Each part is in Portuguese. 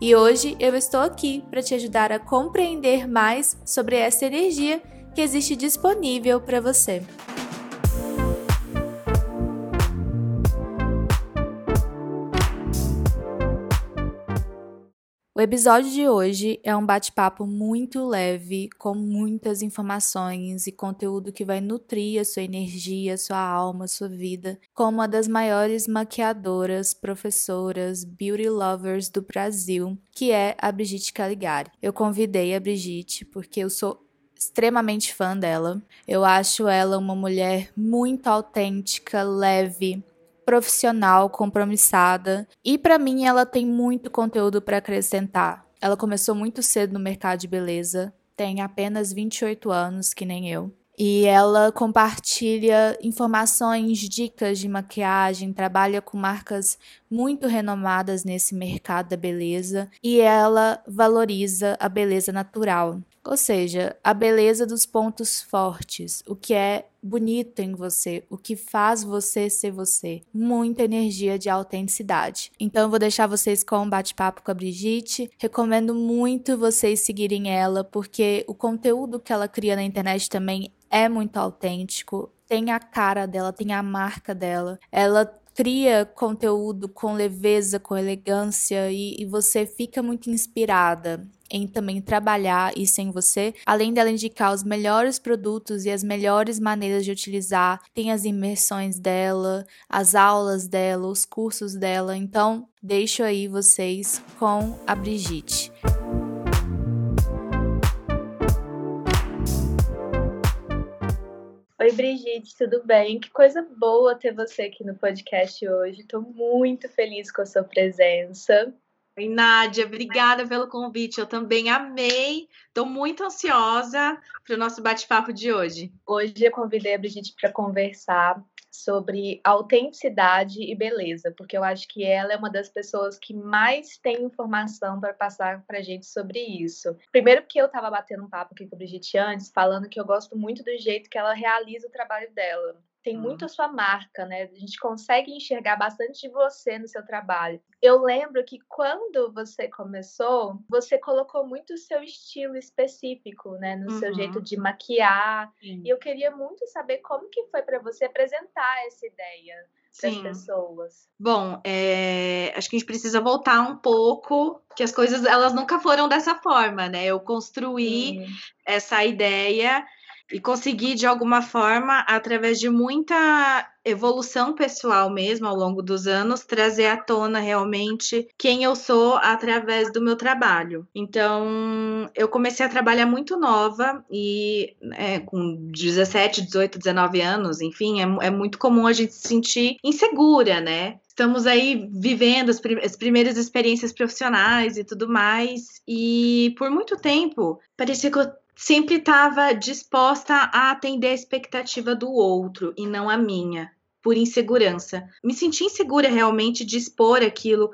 E hoje eu estou aqui para te ajudar a compreender mais sobre essa energia que existe disponível para você. O episódio de hoje é um bate-papo muito leve, com muitas informações e conteúdo que vai nutrir a sua energia, sua alma, sua vida, com uma das maiores maquiadoras, professoras, beauty lovers do Brasil, que é a Brigitte Caligari. Eu convidei a Brigitte porque eu sou extremamente fã dela. Eu acho ela uma mulher muito autêntica, leve, profissional, compromissada. E para mim ela tem muito conteúdo para acrescentar. Ela começou muito cedo no mercado de beleza, tem apenas 28 anos, que nem eu. E ela compartilha informações, dicas de maquiagem, trabalha com marcas muito renomadas nesse mercado da beleza e ela valoriza a beleza natural. Ou seja, a beleza dos pontos fortes, o que é bonito em você, o que faz você ser você. Muita energia de autenticidade. Então eu vou deixar vocês com um bate-papo com a Brigitte. Recomendo muito vocês seguirem ela, porque o conteúdo que ela cria na internet também é muito autêntico. Tem a cara dela, tem a marca dela. Ela cria conteúdo com leveza, com elegância e, e, você fica muito inspirada em também trabalhar isso em você, além dela indicar os melhores produtos e as melhores maneiras de utilizar, tem as imersões dela, as aulas dela, os cursos dela. Então, deixo aí vocês com a Brigitte. Oi, Brigitte, tudo bem? Que coisa boa ter você aqui no podcast hoje. Estou muito feliz com a sua presença. Oi, Nádia, obrigada pelo convite. Eu também amei. Estou muito ansiosa para o nosso bate-papo de hoje. Hoje eu convidei a Brigitte para conversar sobre autenticidade e beleza, porque eu acho que ela é uma das pessoas que mais tem informação para passar para gente sobre isso. Primeiro, porque eu estava batendo um papo aqui com a Brigitte antes, falando que eu gosto muito do jeito que ela realiza o trabalho dela tem muito uhum. a sua marca, né? A gente consegue enxergar bastante de você no seu trabalho. Eu lembro que quando você começou, você colocou muito o seu estilo específico, né, no uhum. seu jeito de maquiar. Sim. E eu queria muito saber como que foi para você apresentar essa ideia para as pessoas. Bom, é... acho que a gente precisa voltar um pouco, que as coisas elas nunca foram dessa forma, né? Eu construí Sim. essa ideia e conseguir de alguma forma, através de muita evolução pessoal mesmo ao longo dos anos, trazer à tona realmente quem eu sou através do meu trabalho. Então, eu comecei a trabalhar muito nova e é, com 17, 18, 19 anos, enfim, é, é muito comum a gente se sentir insegura, né? estamos aí vivendo as, prim as, primeiras experiências profissionais e tudo mais. E por muito tempo parecia que eu sempre estava disposta a atender a expectativa do outro e não a minha, por insegurança. Me senti insegura realmente de expor aquilo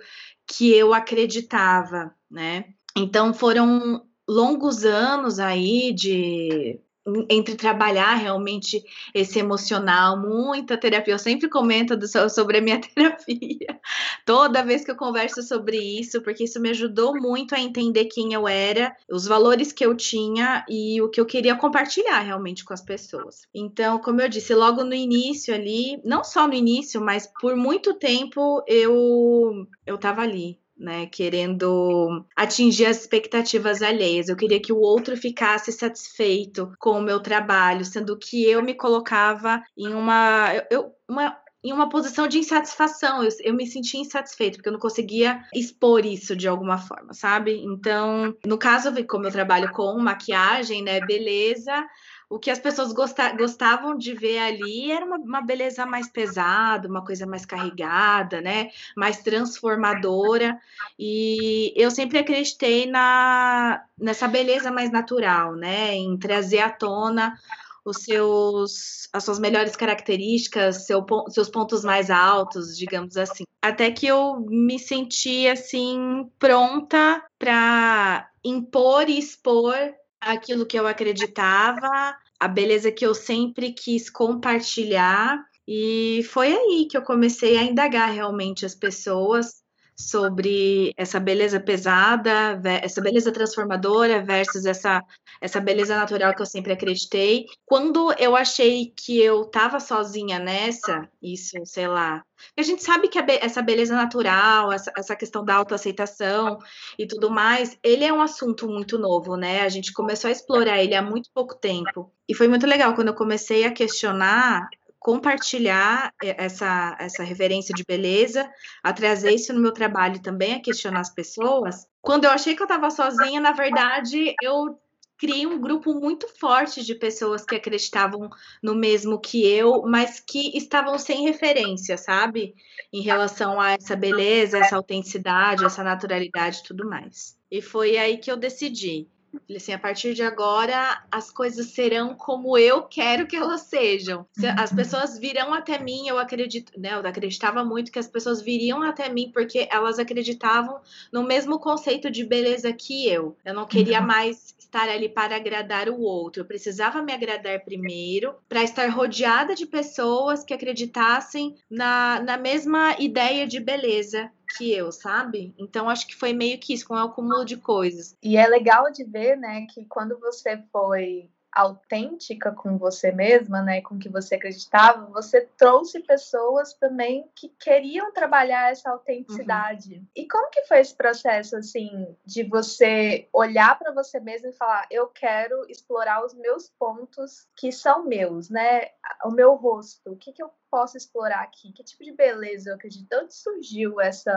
que eu acreditava, né? Então foram longos anos aí de entre trabalhar realmente esse emocional, muita terapia. Eu sempre comento do, sobre a minha terapia, toda vez que eu converso sobre isso, porque isso me ajudou muito a entender quem eu era, os valores que eu tinha e o que eu queria compartilhar realmente com as pessoas. Então, como eu disse, logo no início ali, não só no início, mas por muito tempo eu eu tava ali né? Querendo atingir as expectativas alheias. Eu queria que o outro ficasse satisfeito com o meu trabalho, sendo que eu me colocava em uma, eu, uma em uma posição de insatisfação. Eu, eu me sentia insatisfeito, porque eu não conseguia expor isso de alguma forma, sabe? Então, no caso, como eu trabalho com maquiagem, né, beleza, o que as pessoas gostavam de ver ali era uma, uma, beleza mais pesada, uma coisa mais carregada, né? Mais transformadora. E eu sempre acreditei na, nessa beleza mais natural, né? Em trazer à tona os seus, as suas melhores características, seu, seus pontos mais altos, digamos assim. Até que eu me senti assim pronta para impor e expor aquilo que eu acreditava, a beleza que eu sempre quis compartilhar. E foi aí que eu comecei a indagar realmente as pessoas sobre essa beleza pesada, essa beleza transformadora versus essa, essa beleza natural que eu sempre acreditei. Quando eu achei que eu estava sozinha nessa, isso, sei lá. A gente sabe que be essa beleza natural, essa, essa questão da autoaceitação e tudo mais, ele é um assunto muito novo, né? A gente começou a explorar ele há muito pouco tempo. E foi muito legal quando eu comecei a questionar compartilhar essa, essa reverência de beleza, a trazer isso no meu trabalho também, a questionar as pessoas. Quando eu achei que eu estava sozinha, na verdade, eu criei um grupo muito forte de pessoas que acreditavam no mesmo que eu, mas que estavam sem referência, sabe? Em relação a essa beleza, essa autenticidade, essa naturalidade e tudo mais. E foi aí que eu decidi assim, a partir de agora as coisas serão como eu quero que elas sejam. As pessoas virão até mim, eu acredito, né? Eu acreditava muito que as pessoas viriam até mim porque elas acreditavam no mesmo conceito de beleza que eu. Eu não queria uhum. mais estar ali para agradar o outro. Eu precisava me agradar primeiro para estar rodeada de pessoas que acreditassem na, na mesma ideia de beleza que eu, sabe? Então acho que foi meio que isso, com um acúmulo de coisas. E é legal de ver, né, que quando você foi autêntica com você mesma, né, com que você acreditava, você trouxe pessoas também que queriam trabalhar essa autenticidade. Uhum. E como que foi esse processo assim de você olhar para você mesma e falar, eu quero explorar os meus pontos que são meus, né? O meu rosto, o que que eu posso explorar aqui? Que tipo de beleza eu acredito? De onde surgiu essa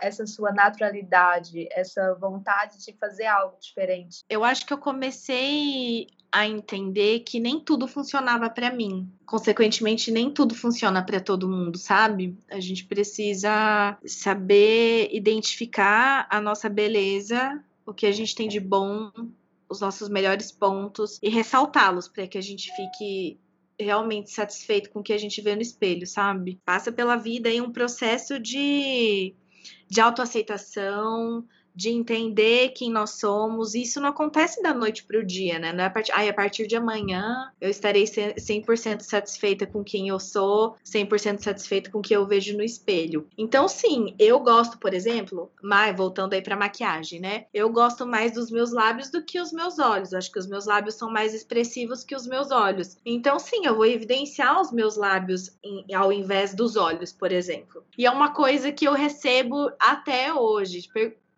essa sua naturalidade, essa vontade de fazer algo diferente? Eu acho que eu comecei a entender que nem tudo funcionava para mim. Consequentemente, nem tudo funciona para todo mundo, sabe? A gente precisa saber identificar a nossa beleza, o que a gente tem de bom, os nossos melhores pontos e ressaltá-los para que a gente fique realmente satisfeito com o que a gente vê no espelho, sabe? Passa pela vida aí um processo de de autoaceitação, de entender quem nós somos. Isso não acontece da noite para o dia, né? Não é a partir, ai, a partir de amanhã eu estarei 100% satisfeita com quem eu sou, 100% satisfeita com o que eu vejo no espelho. Então, sim, eu gosto, por exemplo, mais voltando aí para maquiagem, né? Eu gosto mais dos meus lábios do que os meus olhos. Acho que os meus lábios são mais expressivos que os meus olhos. Então, sim, eu vou evidenciar os meus lábios em, ao invés dos olhos, por exemplo. E é uma coisa que eu recebo até hoje.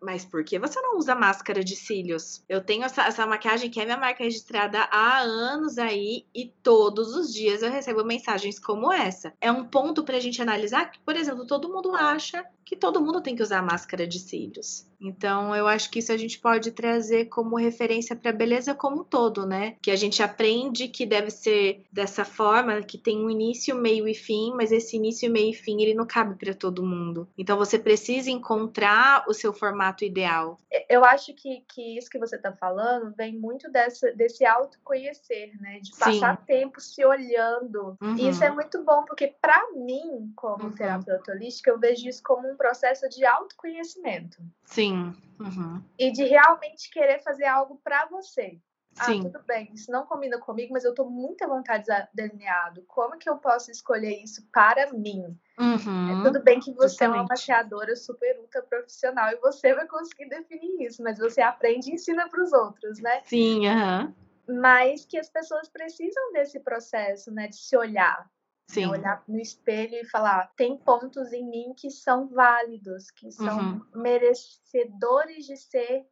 Mas por que você não usa máscara de cílios? Eu tenho essa, essa maquiagem que é minha marca registrada há anos aí e todos os dias eu recebo mensagens como essa. É um ponto para a gente analisar que, por exemplo, todo mundo acha que todo mundo tem que usar máscara de cílios. Então, eu acho que isso a gente pode trazer como referência para beleza como um todo, né? Que a gente aprende que deve ser dessa forma, que tem um início, meio e fim, mas esse início, meio e fim, ele não cabe para todo mundo. Então, você precisa encontrar o seu formato ideal. Eu acho que, que isso que você está falando vem muito dessa, desse autoconhecer, né? De passar Sim. tempo se olhando. Uhum. E isso é muito bom, porque para mim, como uhum. terapeuta holística, eu vejo isso como um processo de autoconhecimento. Sim. Uhum. E de realmente querer fazer algo para você. Ah, Sim. tudo bem, isso não combina comigo, mas eu tô muito à vontade delineado. Como que eu posso escolher isso para mim? Uhum, é, tudo bem que você justamente. é uma maquiadora super ultra profissional e você vai conseguir definir isso, mas você aprende e ensina para os outros, né? Sim, aham. Uhum. Mas que as pessoas precisam desse processo, né, de se olhar, Né? Olhar no espelho e falar: tem pontos em mim que são válidos, que são uhum. merecedores de ser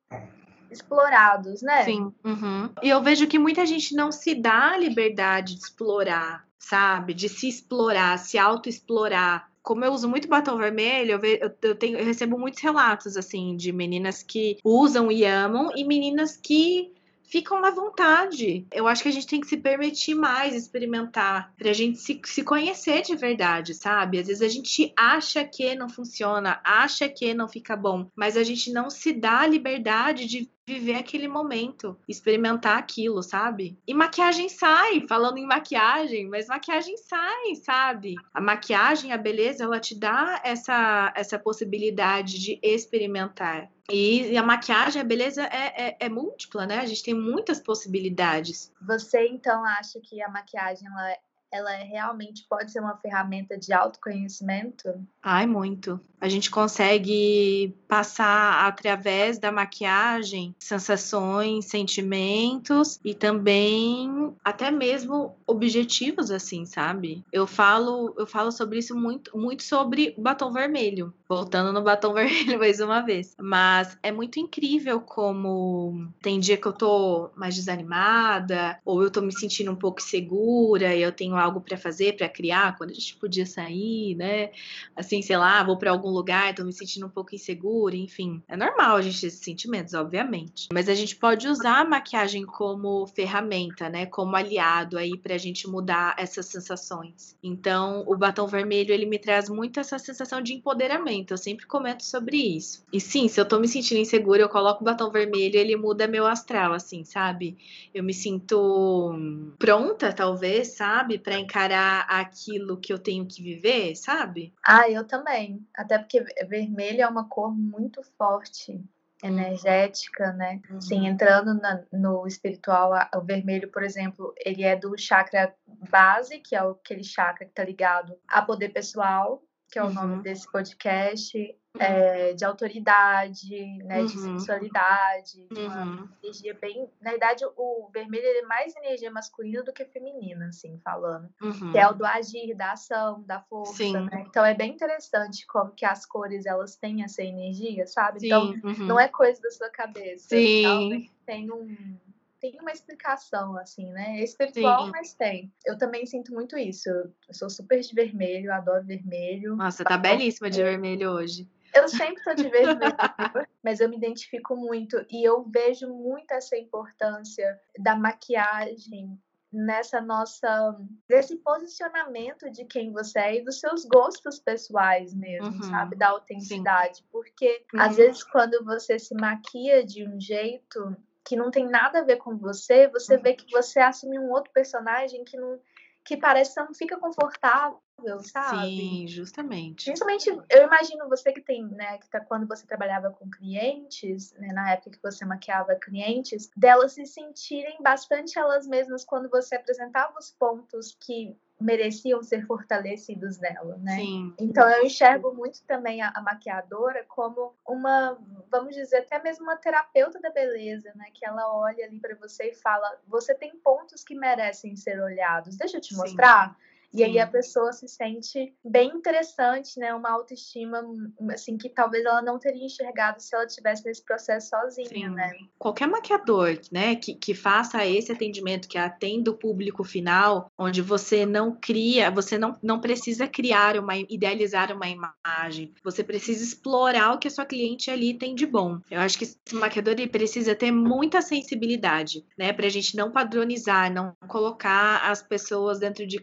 explorados, né? Sim. Uhum. E eu vejo que muita gente não se dá a liberdade de explorar, sabe? De se explorar, se auto-explorar. Como eu uso muito batom vermelho, eu, ve, eu, tenho, eu recebo muitos relatos, assim, de meninas que usam e amam e meninas que ficam na vontade. Eu acho que a gente tem que se permitir mais experimentar, pra gente se, se conhecer de verdade, sabe? Às vezes a gente acha que não funciona, acha que não fica bom, mas a gente não se dá a liberdade de viver aquele momento, experimentar aquilo, sabe? E maquiagem sai, falando em maquiagem, mas maquiagem sai, sabe? A maquiagem, a beleza, ela te dá essa, essa possibilidade de experimentar. E a maquiagem, a beleza é, é, é, múltipla, né? A gente tem muitas possibilidades. Você então acha que a maquiagem ela ela realmente pode ser uma ferramenta de autoconhecimento? Ai, muito. A gente consegue passar através da maquiagem sensações, sentimentos e também até mesmo objetivos assim, sabe? Eu falo, eu falo sobre isso muito, muito sobre batom vermelho. Voltando no batom vermelho mais uma vez. Mas é muito incrível como tem dia que eu tô mais desanimada ou eu tô me sentindo um pouco segura e eu tenho algo para fazer, para criar, quando a gente podia sair, né? Assim, sei lá, vou para algum lugar, tô me sentindo um pouco insegura, enfim. É normal a gente ter esses sentimentos, obviamente. Mas a gente pode usar a maquiagem como ferramenta, né? Como aliado aí pra gente mudar essas sensações. Então, o batom vermelho, ele me traz muito essa sensação de empoderamento. Eu sempre comento sobre isso. E sim, se eu tô me sentindo insegura, eu coloco o batom vermelho, ele muda meu astral, assim, sabe? Eu me sinto pronta, talvez, sabe? Para encarar aquilo que eu tenho que viver, sabe? Ah, eu também. Até porque vermelho é uma cor muito forte, energética, né? Uhum. Sim, entrando na, no espiritual, o vermelho, por exemplo, ele é do chakra base, que é aquele chakra que tá ligado a poder pessoal, que é o uhum. nome desse podcast é, de autoridade, né, uhum. de sensualidade, de uhum. energia bem. Na verdade, o vermelho é mais energia masculina do que feminina, assim, falando. Uhum. Que é o do agir, da ação, da força, né? Então é bem interessante como que as cores elas têm essa energia, sabe? Sim. Então uhum. não é coisa da sua cabeça. Sim. tem um tem uma explicação, assim, né? É espiritual, Sim. mas tem. Eu também sinto muito isso. Eu sou super de vermelho, adoro vermelho. Nossa, tá belíssima de vermelho hoje. Eu sempre tô de verde mas eu me identifico muito e eu vejo muito essa importância da maquiagem nessa nossa desse posicionamento de quem você é e dos seus gostos pessoais mesmo, uhum. sabe, da autenticidade, Sim. porque uhum. às vezes quando você se maquia de um jeito que não tem nada a ver com você, você uhum. vê que você assume um outro personagem que não que parece que não fica confortável, sabe? Sim, justamente. Principalmente, eu imagino você que tem, né, que tá quando você trabalhava com clientes, né, na época que você maquiava clientes, delas se sentirem bastante elas mesmas quando você apresentava os pontos que mereciam ser fortalecidos nela, né? Sim. Então eu enxergo muito também a, a, maquiadora como uma, vamos dizer, até mesmo uma terapeuta da beleza, né? Que ela olha ali para você e fala: você tem pontos que merecem ser olhados. Deixa eu te Sim. E aí a pessoa se sente bem interessante, né? Uma autoestima, assim, que talvez ela não teria enxergado se ela tivesse nesse processo sozinha, Sim. né? Qualquer maquiador, né, que, que faça esse atendimento, que atenda o público final, onde você não cria, você não, não precisa criar uma, idealizar uma imagem, você precisa explorar o que a sua cliente ali tem de bom. Eu acho que esse maquiador ele precisa ter muita sensibilidade, né, pra gente não padronizar, não colocar as pessoas dentro de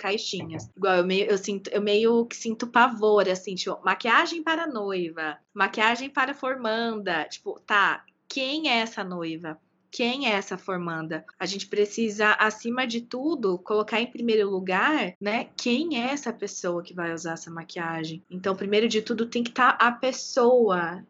caixinhas. Igual eu meio, eu sinto, eu meio que sinto pavor, assim, tipo, maquiagem para noiva, maquiagem para formanda. Tipo, tá, quem é essa noiva? quem é essa formanda. A gente precisa, acima de tudo, colocar em primeiro lugar, né, quem é essa pessoa que vai usar essa maquiagem. Então, primeiro de tudo, tem que estar tá a pessoa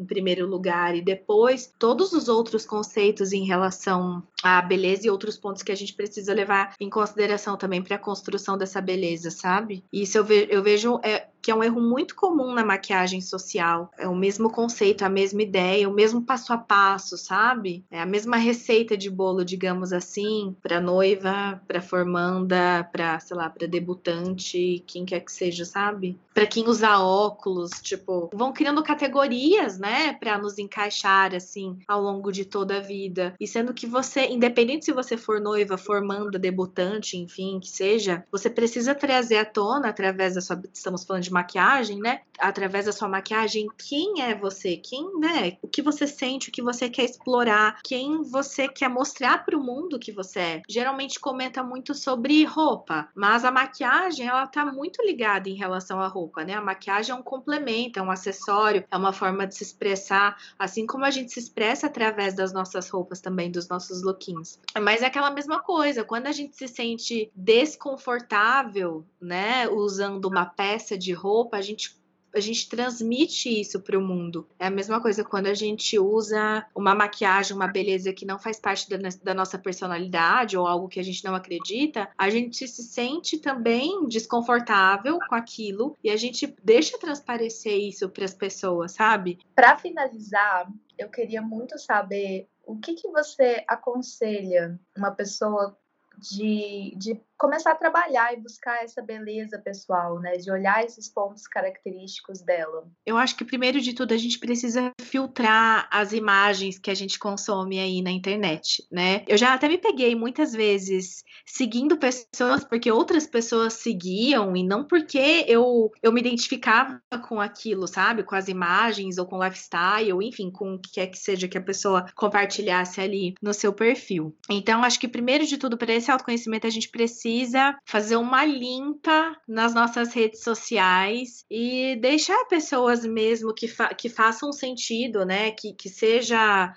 em primeiro lugar e depois todos os outros conceitos em relação à beleza e outros pontos que a gente precisa levar em consideração também para a construção dessa beleza, sabe? Isso eu, ve eu vejo é, que é um erro muito comum na maquiagem social. É o mesmo conceito, a mesma ideia, o mesmo passo a passo, sabe? É a mesma receita de bolo, digamos assim, para noiva, para formanda, para, sei lá, para debutante, quem quer que seja, sabe? Para quem usa óculos, tipo, vão criando categorias, né, para nos encaixar assim ao longo de toda a vida. E sendo que você, independente se você for noiva, formanda, debutante, enfim, que seja, você precisa trazer à tona através da sua, estamos falando de maquiagem, né? Através da sua maquiagem, quem é você? Quem, né? O que você sente, o que você quer explorar, quem você quer mostrar para o mundo que você é. Geralmente comenta muito sobre roupa, mas a maquiagem, ela tá muito ligada em relação à roupa, né? A maquiagem é um complemento, é um acessório, é uma forma de se expressar, assim como a gente se expressa através das nossas roupas também, dos nossos lookinhos. Mas é aquela mesma coisa, quando a gente se sente desconfortável, né, usando uma peça de roupa, a gente a gente transmite isso para o mundo. É a mesma coisa quando a gente usa uma maquiagem, uma beleza que não faz parte da, da, nossa personalidade ou algo que a gente não acredita, a gente se sente também desconfortável com aquilo e a gente deixa transparecer isso para as pessoas, sabe? Para finalizar, eu queria muito saber o que, que você aconselha uma pessoa de, de começar a trabalhar e buscar essa beleza pessoal, né? De olhar esses pontos característicos dela. Eu acho que primeiro de tudo a gente precisa filtrar as imagens que a gente consome aí na internet, né? Eu já até me peguei muitas vezes seguindo pessoas porque outras pessoas seguiam e não porque eu, eu me identificava com aquilo, sabe? Com as imagens ou com o lifestyle, enfim, com o que quer que seja que a pessoa compartilhasse ali no seu perfil. Então, acho que primeiro de tudo, para esse autoconhecimento, a gente precisa precisa fazer uma limpa nas nossas redes sociais e deixar pessoas mesmo que, fa que façam sentido, né? Que, que seja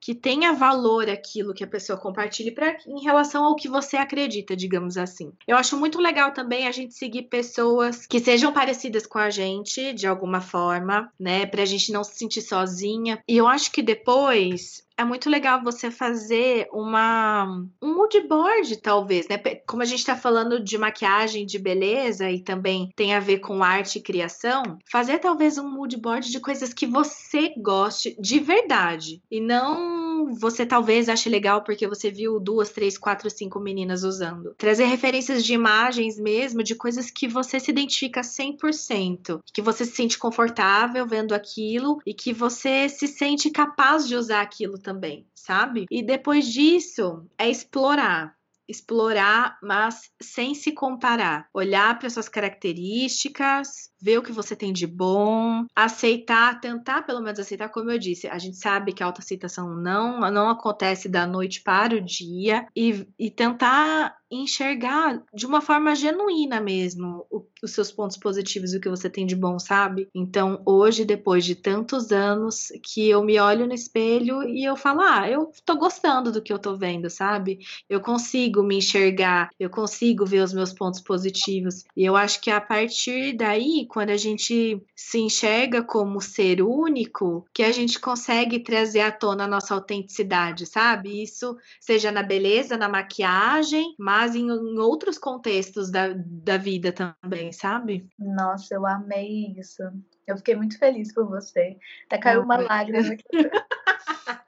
que tenha valor aquilo que a pessoa compartilhe pra, em relação ao que você acredita, digamos assim. Eu acho muito legal também a gente seguir pessoas que sejam parecidas com a gente de alguma forma, né, pra gente não se sentir sozinha. E eu acho que depois é muito legal você fazer uma um mood board, talvez, né? Como a gente está falando de maquiagem, de beleza e também tem a ver com arte e criação, fazer talvez um mood board de coisas que você goste de verdade e não você talvez ache legal porque você viu duas, três, quatro, cinco meninas usando. Trazer referências de imagens mesmo, de coisas que você se identifica 100%, que você se sente confortável vendo aquilo e que você se sente capaz de usar aquilo também, sabe? E depois disso é explorar explorar, mas sem se comparar. Olhar para suas características, ver o que você tem de bom, aceitar, tentar pelo menos aceitar, como eu disse, a gente sabe que a autoaceitação não, não acontece da noite para o dia e, e tentar enxergar de uma forma genuína mesmo o, os seus pontos positivos o que você tem de bom, sabe? Então, hoje, depois de tantos anos, que eu me olho no espelho e eu falo, ah, eu tô gostando do que eu tô vendo, sabe? Eu consigo me enxergar, eu consigo ver os meus pontos positivos. E eu acho que a partir daí, quando a gente se enxerga como ser único, que a gente consegue trazer à tona a nossa autenticidade, sabe? Isso seja na beleza, na maquiagem, mas em, em outros contextos da, da vida também, sabe? Nossa, eu amei isso. Eu fiquei muito feliz por você. Até caiu uma lágrima aqui.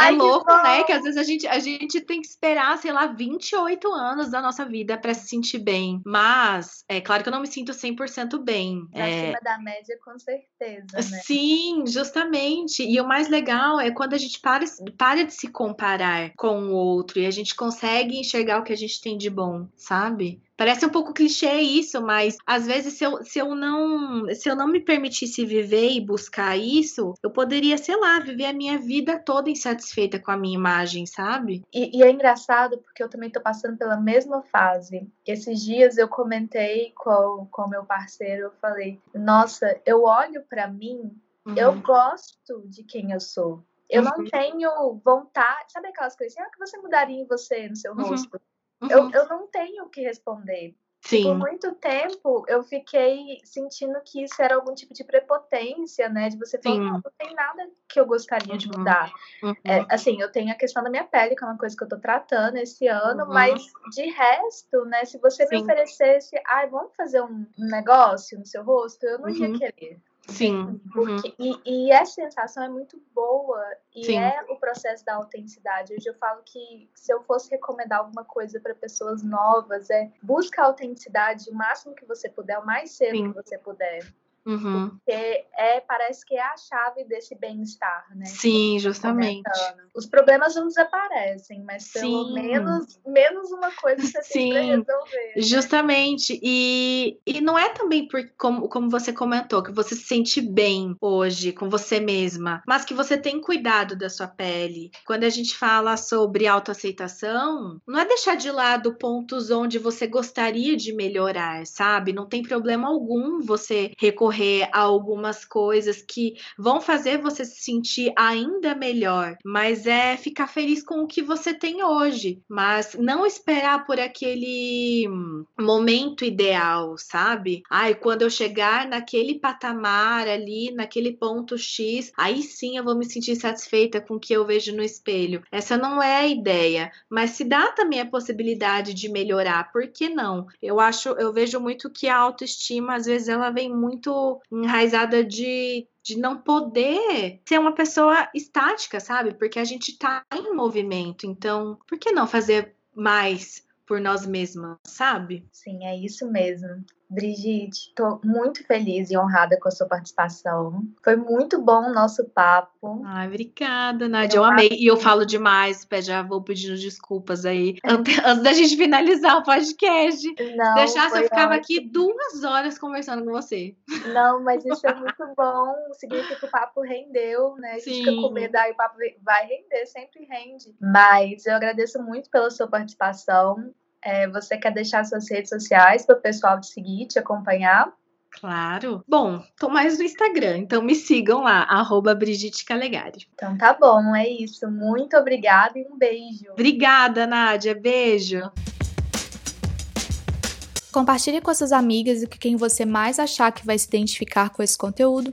É Ai, é louco, né? Que às vezes a gente, a gente tem que esperar, sei lá, 28 anos da nossa vida para se sentir bem. Mas, é claro que eu não me sinto 100% bem. Acima é... da média, com certeza, né? Sim, justamente. E o mais legal é quando a gente para, para de se comparar com o outro e a gente consegue enxergar o que a gente tem de bom, sabe? Parece um pouco clichê isso, mas às vezes se eu, se eu não se eu não me permitisse viver e buscar isso, eu poderia, sei lá, viver a minha vida toda insatisfeita com a minha imagem, sabe? E, e é engraçado porque eu também tô passando pela mesma fase. Esses dias eu comentei com o meu parceiro, eu falei: "Nossa, eu olho para mim, uhum. eu gosto de quem eu sou. Eu uhum. não tenho vontade, sabe aquelas coisas assim, ah, que você mudaria em você, no seu uhum. rosto? Uhum. Eu, eu não tenho o que responder. Sim. Por muito tempo eu fiquei sentindo que isso era algum tipo de prepotência, né? De você falar, não, não tem nada que eu gostaria uhum. de mudar. Uhum. É, assim, eu tenho a questão da minha pele, que é uma coisa que eu tô tratando esse ano, uhum. mas de resto, né? Se você Sim. me oferecesse, ai, vamos fazer um negócio no seu rosto, eu não ia uhum. querer. Sim. Porque, uhum. e, e essa sensação é muito boa e Sim. é o processo da autenticidade. Hoje eu falo que se eu fosse recomendar alguma coisa para pessoas novas, é busca a autenticidade o máximo que você puder, o mais cedo Sim. que você puder. Uhum. Porque é, parece que é a chave desse bem-estar, né? Sim, justamente. Os problemas não desaparecem, mas pelo Sim. menos menos uma coisa você Sim, tem resolver. Né? Justamente. E, e não é também por, como, como você comentou, que você se sente bem hoje com você mesma, mas que você tem cuidado da sua pele. Quando a gente fala sobre autoaceitação, não é deixar de lado pontos onde você gostaria de melhorar, sabe? Não tem problema algum você recorrer recorrer a algumas coisas que vão fazer você se sentir ainda melhor, mas é ficar feliz com o que você tem hoje, mas não esperar por aquele momento ideal, sabe? Ai, quando eu chegar naquele patamar ali, naquele ponto X, aí sim eu vou me sentir satisfeita com o que eu vejo no espelho. Essa não é a ideia, mas se dá também a possibilidade de melhorar, por que não? Eu acho, eu vejo muito que a autoestima às vezes ela vem muito enraizada de de não poder ser uma pessoa estática, sabe? Porque a gente tá em movimento, então por que não fazer mais por nós mesmas, sabe? Sim, é isso mesmo. Brigitte, estou muito feliz e honrada com a sua participação. Foi muito bom o nosso papo. Ai, obrigada, Nádia. Eu, eu amei. E eu falo demais, já vou pedindo desculpas aí. Antes da gente finalizar o podcast. Não, Deixasse eu ficava ótimo. aqui duas horas conversando com você. Não, mas isso é muito bom. Significa que o papo rendeu, né? A gente Sim. fica com medo, aí o papo vai render, sempre rende. Mas eu agradeço muito pela sua participação. É, você quer deixar suas redes sociais para o pessoal te seguir, te acompanhar? Claro. Bom, tô mais no Instagram, então me sigam lá, arroba Brigitte Calegari. Então tá bom, é isso. Muito obrigada e um beijo. Obrigada, Nádia. Beijo. Compartilhe com suas amigas e com quem você mais achar que vai se identificar com esse conteúdo.